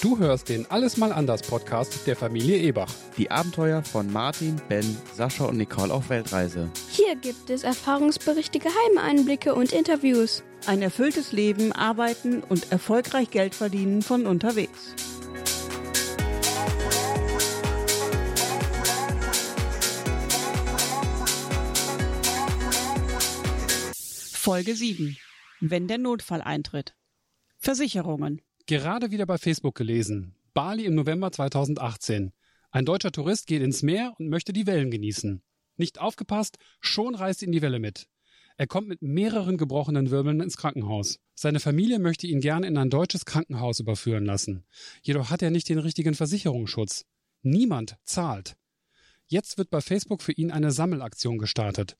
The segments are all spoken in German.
Du hörst den Alles mal anders Podcast der Familie Ebach. Die Abenteuer von Martin, Ben, Sascha und Nicole auf Weltreise. Hier gibt es Erfahrungsberichte, geheime Einblicke und Interviews. Ein erfülltes Leben, arbeiten und erfolgreich Geld verdienen von unterwegs. Folge 7. Wenn der Notfall eintritt. Versicherungen. Gerade wieder bei Facebook gelesen. Bali im November 2018. Ein deutscher Tourist geht ins Meer und möchte die Wellen genießen. Nicht aufgepasst, schon reißt ihn die Welle mit. Er kommt mit mehreren gebrochenen Wirbeln ins Krankenhaus. Seine Familie möchte ihn gerne in ein deutsches Krankenhaus überführen lassen. Jedoch hat er nicht den richtigen Versicherungsschutz. Niemand zahlt. Jetzt wird bei Facebook für ihn eine Sammelaktion gestartet.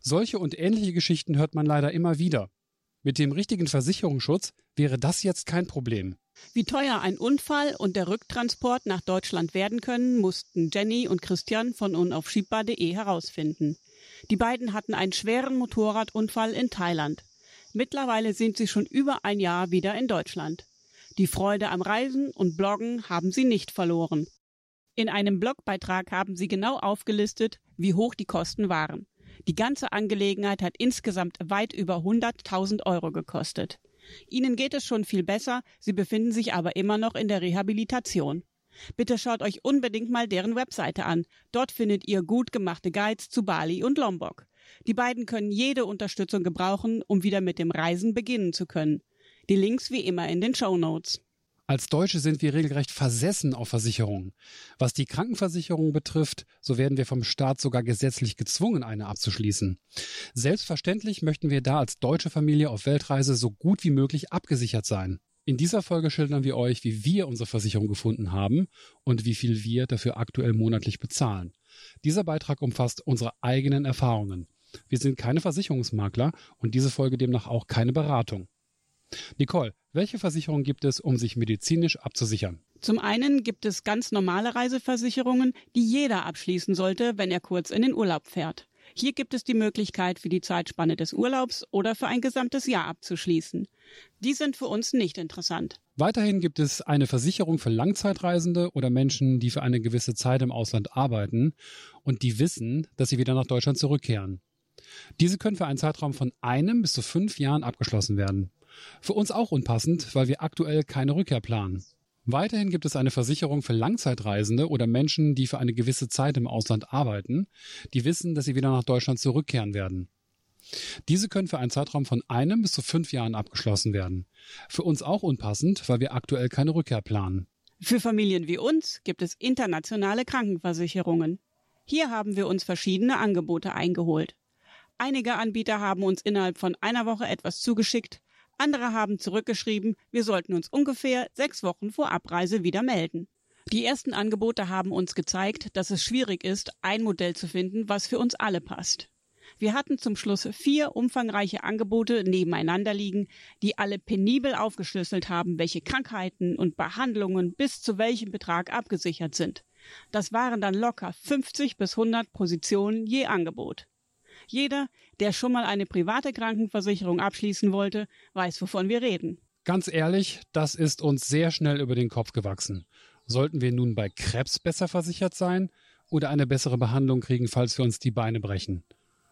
Solche und ähnliche Geschichten hört man leider immer wieder. Mit dem richtigen Versicherungsschutz wäre das jetzt kein Problem. Wie teuer ein Unfall und der Rücktransport nach Deutschland werden können, mussten Jenny und Christian von unaufschiebbar.de herausfinden. Die beiden hatten einen schweren Motorradunfall in Thailand. Mittlerweile sind sie schon über ein Jahr wieder in Deutschland. Die Freude am Reisen und Bloggen haben sie nicht verloren. In einem Blogbeitrag haben sie genau aufgelistet, wie hoch die Kosten waren. Die ganze Angelegenheit hat insgesamt weit über 100.000 Euro gekostet. Ihnen geht es schon viel besser, sie befinden sich aber immer noch in der Rehabilitation. Bitte schaut euch unbedingt mal deren Webseite an. Dort findet ihr gut gemachte Guides zu Bali und Lombok. Die beiden können jede Unterstützung gebrauchen, um wieder mit dem Reisen beginnen zu können. Die Links wie immer in den Show Notes. Als Deutsche sind wir regelrecht versessen auf Versicherungen. Was die Krankenversicherung betrifft, so werden wir vom Staat sogar gesetzlich gezwungen, eine abzuschließen. Selbstverständlich möchten wir da als deutsche Familie auf Weltreise so gut wie möglich abgesichert sein. In dieser Folge schildern wir euch, wie wir unsere Versicherung gefunden haben und wie viel wir dafür aktuell monatlich bezahlen. Dieser Beitrag umfasst unsere eigenen Erfahrungen. Wir sind keine Versicherungsmakler und diese Folge demnach auch keine Beratung. Nicole, welche Versicherung gibt es, um sich medizinisch abzusichern? Zum einen gibt es ganz normale Reiseversicherungen, die jeder abschließen sollte, wenn er kurz in den Urlaub fährt. Hier gibt es die Möglichkeit, für die Zeitspanne des Urlaubs oder für ein gesamtes Jahr abzuschließen. Die sind für uns nicht interessant. Weiterhin gibt es eine Versicherung für Langzeitreisende oder Menschen, die für eine gewisse Zeit im Ausland arbeiten und die wissen, dass sie wieder nach Deutschland zurückkehren. Diese können für einen Zeitraum von einem bis zu fünf Jahren abgeschlossen werden. Für uns auch unpassend, weil wir aktuell keine Rückkehr planen. Weiterhin gibt es eine Versicherung für Langzeitreisende oder Menschen, die für eine gewisse Zeit im Ausland arbeiten, die wissen, dass sie wieder nach Deutschland zurückkehren werden. Diese können für einen Zeitraum von einem bis zu fünf Jahren abgeschlossen werden. Für uns auch unpassend, weil wir aktuell keine Rückkehr planen. Für Familien wie uns gibt es internationale Krankenversicherungen. Hier haben wir uns verschiedene Angebote eingeholt. Einige Anbieter haben uns innerhalb von einer Woche etwas zugeschickt, andere haben zurückgeschrieben, wir sollten uns ungefähr sechs Wochen vor Abreise wieder melden. Die ersten Angebote haben uns gezeigt, dass es schwierig ist, ein Modell zu finden, was für uns alle passt. Wir hatten zum Schluss vier umfangreiche Angebote nebeneinander liegen, die alle penibel aufgeschlüsselt haben, welche Krankheiten und Behandlungen bis zu welchem Betrag abgesichert sind. Das waren dann locker 50 bis 100 Positionen je Angebot. Jeder, der schon mal eine private Krankenversicherung abschließen wollte, weiß, wovon wir reden. Ganz ehrlich, das ist uns sehr schnell über den Kopf gewachsen. Sollten wir nun bei Krebs besser versichert sein oder eine bessere Behandlung kriegen, falls wir uns die Beine brechen?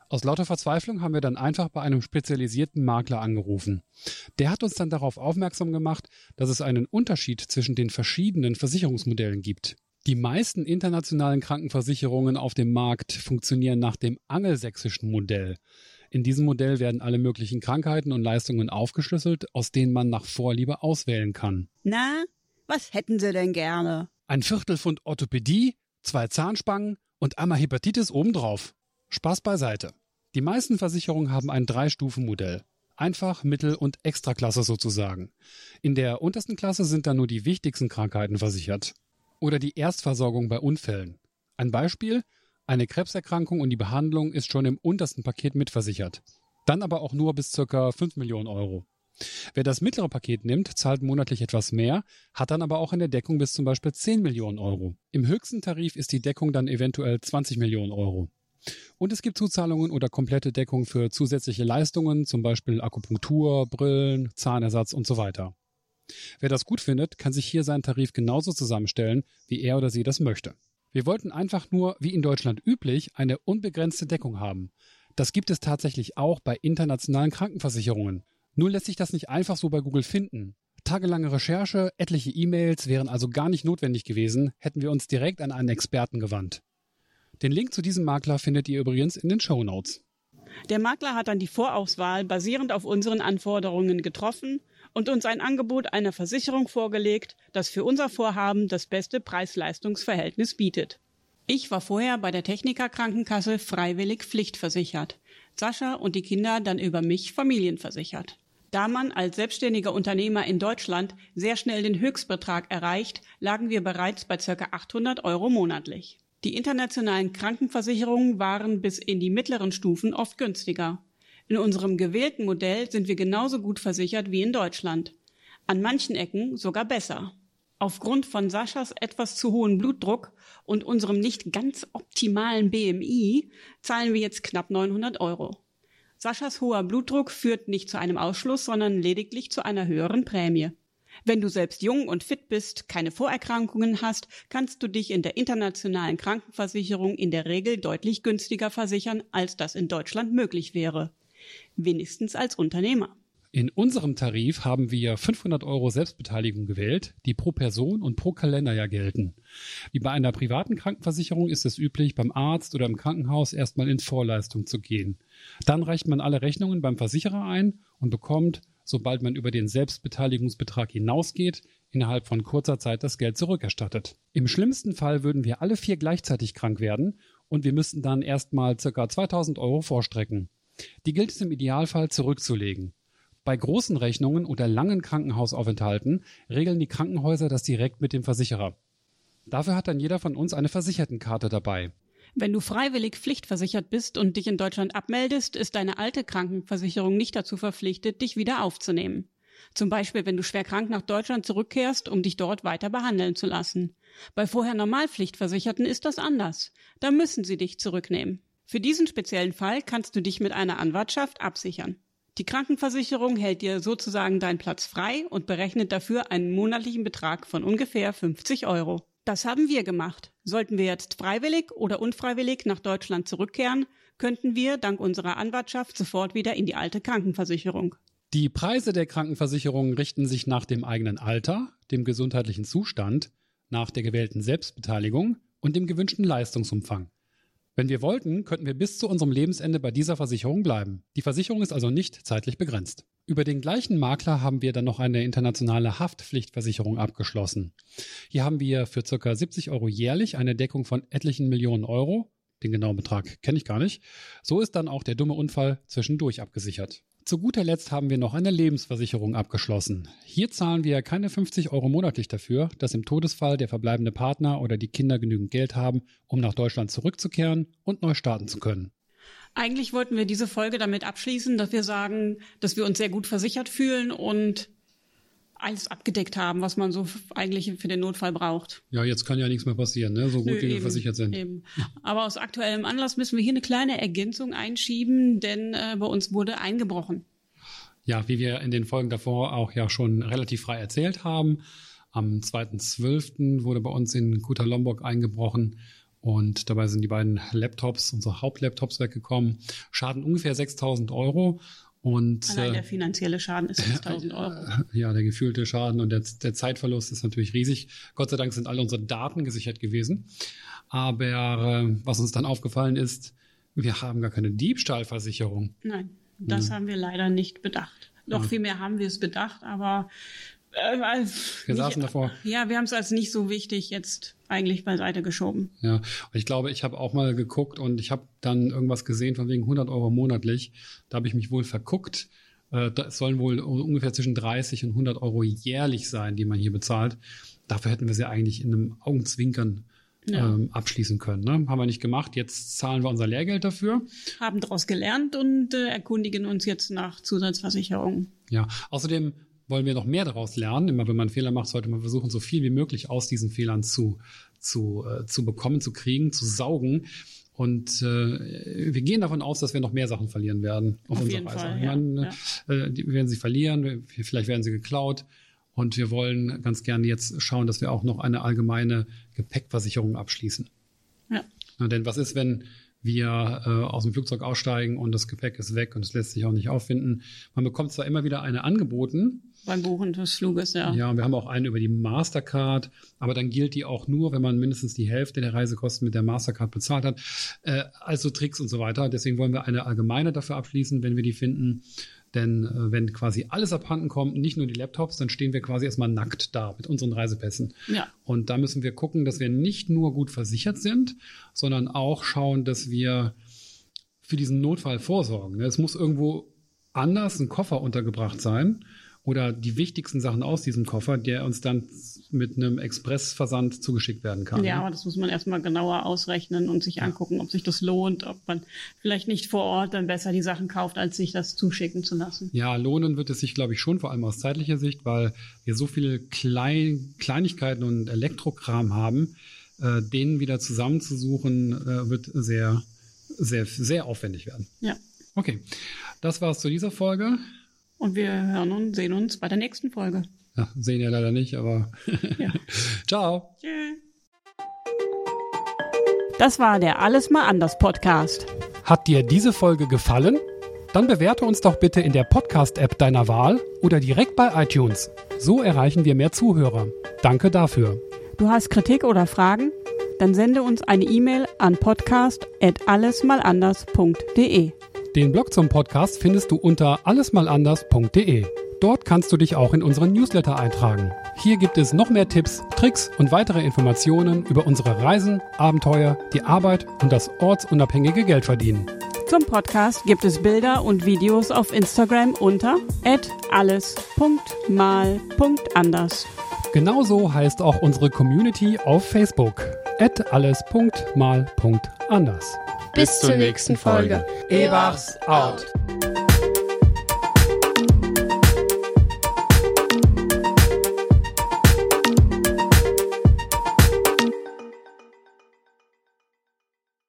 Aus lauter Verzweiflung haben wir dann einfach bei einem spezialisierten Makler angerufen. Der hat uns dann darauf aufmerksam gemacht, dass es einen Unterschied zwischen den verschiedenen Versicherungsmodellen gibt. Die meisten internationalen Krankenversicherungen auf dem Markt funktionieren nach dem angelsächsischen Modell. In diesem Modell werden alle möglichen Krankheiten und Leistungen aufgeschlüsselt, aus denen man nach Vorliebe auswählen kann. Na, was hätten Sie denn gerne? Ein Viertelpfund Orthopädie, zwei Zahnspangen und einmal Hepatitis obendrauf. Spaß beiseite. Die meisten Versicherungen haben ein Drei-Stufen-Modell. Einfach, Mittel- und Extraklasse sozusagen. In der untersten Klasse sind dann nur die wichtigsten Krankheiten versichert oder die Erstversorgung bei Unfällen. Ein Beispiel, eine Krebserkrankung und die Behandlung ist schon im untersten Paket mitversichert. Dann aber auch nur bis ca. 5 Millionen Euro. Wer das mittlere Paket nimmt, zahlt monatlich etwas mehr, hat dann aber auch in der Deckung bis zum Beispiel 10 Millionen Euro. Im höchsten Tarif ist die Deckung dann eventuell 20 Millionen Euro. Und es gibt Zuzahlungen oder komplette Deckung für zusätzliche Leistungen, zum Beispiel Akupunktur, Brillen, Zahnersatz und so weiter. Wer das gut findet, kann sich hier seinen Tarif genauso zusammenstellen, wie er oder sie das möchte. Wir wollten einfach nur, wie in Deutschland üblich, eine unbegrenzte Deckung haben. Das gibt es tatsächlich auch bei internationalen Krankenversicherungen. Nur lässt sich das nicht einfach so bei Google finden. Tagelange Recherche, etliche E-Mails wären also gar nicht notwendig gewesen, hätten wir uns direkt an einen Experten gewandt. Den Link zu diesem Makler findet ihr übrigens in den Show Notes. Der Makler hat dann die Vorauswahl basierend auf unseren Anforderungen getroffen und uns ein Angebot einer Versicherung vorgelegt, das für unser Vorhaben das beste Preis-Leistungs-Verhältnis bietet. Ich war vorher bei der Techniker Krankenkasse freiwillig pflichtversichert. Sascha und die Kinder dann über mich familienversichert. Da man als selbstständiger Unternehmer in Deutschland sehr schnell den Höchstbetrag erreicht, lagen wir bereits bei ca. 800 Euro monatlich. Die internationalen Krankenversicherungen waren bis in die mittleren Stufen oft günstiger. In unserem gewählten Modell sind wir genauso gut versichert wie in Deutschland. An manchen Ecken sogar besser. Aufgrund von Saschas etwas zu hohen Blutdruck und unserem nicht ganz optimalen BMI zahlen wir jetzt knapp 900 Euro. Saschas hoher Blutdruck führt nicht zu einem Ausschluss, sondern lediglich zu einer höheren Prämie. Wenn du selbst jung und fit bist, keine Vorerkrankungen hast, kannst du dich in der internationalen Krankenversicherung in der Regel deutlich günstiger versichern, als das in Deutschland möglich wäre. Wenigstens als Unternehmer. In unserem Tarif haben wir 500 Euro Selbstbeteiligung gewählt, die pro Person und pro Kalenderjahr gelten. Wie bei einer privaten Krankenversicherung ist es üblich, beim Arzt oder im Krankenhaus erstmal in Vorleistung zu gehen. Dann reicht man alle Rechnungen beim Versicherer ein und bekommt sobald man über den Selbstbeteiligungsbetrag hinausgeht, innerhalb von kurzer Zeit das Geld zurückerstattet. Im schlimmsten Fall würden wir alle vier gleichzeitig krank werden und wir müssten dann erstmal ca. 2000 Euro vorstrecken. Die gilt es im Idealfall zurückzulegen. Bei großen Rechnungen oder langen Krankenhausaufenthalten regeln die Krankenhäuser das direkt mit dem Versicherer. Dafür hat dann jeder von uns eine Versichertenkarte dabei. Wenn du freiwillig pflichtversichert bist und dich in Deutschland abmeldest, ist deine alte Krankenversicherung nicht dazu verpflichtet, dich wieder aufzunehmen. Zum Beispiel, wenn du schwer krank nach Deutschland zurückkehrst, um dich dort weiter behandeln zu lassen. Bei vorher Normalpflichtversicherten ist das anders. Da müssen sie dich zurücknehmen. Für diesen speziellen Fall kannst du dich mit einer Anwartschaft absichern. Die Krankenversicherung hält dir sozusagen deinen Platz frei und berechnet dafür einen monatlichen Betrag von ungefähr 50 Euro. Das haben wir gemacht. Sollten wir jetzt freiwillig oder unfreiwillig nach Deutschland zurückkehren, könnten wir dank unserer Anwartschaft sofort wieder in die alte Krankenversicherung. Die Preise der Krankenversicherung richten sich nach dem eigenen Alter, dem gesundheitlichen Zustand, nach der gewählten Selbstbeteiligung und dem gewünschten Leistungsumfang. Wenn wir wollten, könnten wir bis zu unserem Lebensende bei dieser Versicherung bleiben. Die Versicherung ist also nicht zeitlich begrenzt. Über den gleichen Makler haben wir dann noch eine internationale Haftpflichtversicherung abgeschlossen. Hier haben wir für ca. 70 Euro jährlich eine Deckung von etlichen Millionen Euro. Den genauen Betrag kenne ich gar nicht. So ist dann auch der dumme Unfall zwischendurch abgesichert. Zu guter Letzt haben wir noch eine Lebensversicherung abgeschlossen. Hier zahlen wir keine 50 Euro monatlich dafür, dass im Todesfall der verbleibende Partner oder die Kinder genügend Geld haben, um nach Deutschland zurückzukehren und neu starten zu können. Eigentlich wollten wir diese Folge damit abschließen, dass wir sagen, dass wir uns sehr gut versichert fühlen und alles abgedeckt haben, was man so eigentlich für den Notfall braucht. Ja, jetzt kann ja nichts mehr passieren, ne? so gut Nö, wie eben, wir versichert sind. Eben. Aber aus aktuellem Anlass müssen wir hier eine kleine Ergänzung einschieben, denn äh, bei uns wurde eingebrochen. Ja, wie wir in den Folgen davor auch ja schon relativ frei erzählt haben. Am 2.12. wurde bei uns in Kuta Lombok eingebrochen und dabei sind die beiden Laptops, unsere Hauptlaptops weggekommen. Schaden ungefähr 6000 Euro. Und, Allein der äh, finanzielle Schaden ist 6000 Euro. Ja, der gefühlte Schaden und der, der, Zeitverlust ist natürlich riesig. Gott sei Dank sind alle unsere Daten gesichert gewesen. Aber äh, was uns dann aufgefallen ist, wir haben gar keine Diebstahlversicherung. Nein, das mhm. haben wir leider nicht bedacht. Noch ja. viel mehr haben wir es bedacht, aber äh, wir saßen davor. Ja, wir haben es als nicht so wichtig jetzt eigentlich beiseite geschoben. Ja, und ich glaube, ich habe auch mal geguckt und ich habe dann irgendwas gesehen von wegen 100 Euro monatlich. Da habe ich mich wohl verguckt. Äh, das sollen wohl ungefähr zwischen 30 und 100 Euro jährlich sein, die man hier bezahlt. Dafür hätten wir sie eigentlich in einem Augenzwinkern ja. ähm, abschließen können. Ne? Haben wir nicht gemacht. Jetzt zahlen wir unser Lehrgeld dafür. Haben daraus gelernt und äh, erkundigen uns jetzt nach Zusatzversicherungen. Ja, außerdem wollen wir noch mehr daraus lernen. Immer wenn man Fehler macht, sollte man versuchen, so viel wie möglich aus diesen Fehlern zu, zu, äh, zu bekommen, zu kriegen, zu saugen. Und äh, wir gehen davon aus, dass wir noch mehr Sachen verlieren werden auf, auf unserer Reise. Fall, ja. Meine, ja. Äh, die werden sie verlieren, vielleicht werden sie geklaut. Und wir wollen ganz gerne jetzt schauen, dass wir auch noch eine allgemeine Gepäckversicherung abschließen. Ja. Na, denn was ist, wenn wir äh, aus dem Flugzeug aussteigen und das Gepäck ist weg und es lässt sich auch nicht auffinden? Man bekommt zwar immer wieder eine angeboten, Beim Buchen des Fluges, ja. ja, und wir haben auch einen über die Mastercard, aber dann gilt die auch nur, wenn man mindestens die Hälfte der Reisekosten mit der Mastercard bezahlt hat. Äh, also Tricks und so weiter. Deswegen wollen wir eine allgemeine dafür abschließen, wenn wir die finden. Denn äh, wenn quasi alles abhanden kommt, nicht nur die Laptops, dann stehen wir quasi erstmal nackt da mit unseren Reisepässen. Ja. Und da müssen wir gucken, dass wir nicht nur gut versichert sind, sondern auch schauen, dass wir für diesen Notfall vorsorgen. Es muss irgendwo anders ein Koffer untergebracht sein oder die wichtigsten Sachen aus diesem Koffer, der uns dann mit einem Expressversand zugeschickt werden kann. Ja, aber das muss man erstmal genauer ausrechnen und sich angucken, ob sich das lohnt, ob man vielleicht nicht vor Ort dann besser die Sachen kauft, als sich das zuschicken zu lassen. Ja, lohnen wird es sich, glaube ich, schon, vor allem aus zeitlicher Sicht, weil wir so viele Klein Kleinigkeiten und Elektrokram haben, äh, denen wieder zusammenzusuchen, äh, wird sehr, sehr, sehr aufwendig werden. Ja. Okay, das war's zu dieser Folge. Und wir hören und sehen uns bei der nächsten Folge. Ja, sehen ja leider nicht, aber Ja. ciao. Tschüss. Das war der Alles mal anders Podcast. Hat dir diese Folge gefallen? Dann bewerte uns doch bitte in der Podcast-App deiner Wahl oder direkt bei iTunes. So erreichen wir mehr Zuhörer. Danke dafür. Du hast Kritik oder Fragen? Dann sende uns eine E-Mail an podcast@allesmalanders.de. Den Blog zum Podcast findest du unter allesmalanders.de. Dort kannst du dich auch in unseren Newsletter eintragen. Hier gibt es noch mehr Tipps, Tricks und weitere Informationen über unsere Reisen, Abenteuer, die Arbeit und das ortsunabhängige Geldverdienen. Zum Podcast gibt es Bilder und Videos auf Instagram unter alles.mal.anders. Genauso heißt auch unsere Community auf Facebook. alles.mal.anders. Bis zur nächsten Folge. Ebachs out.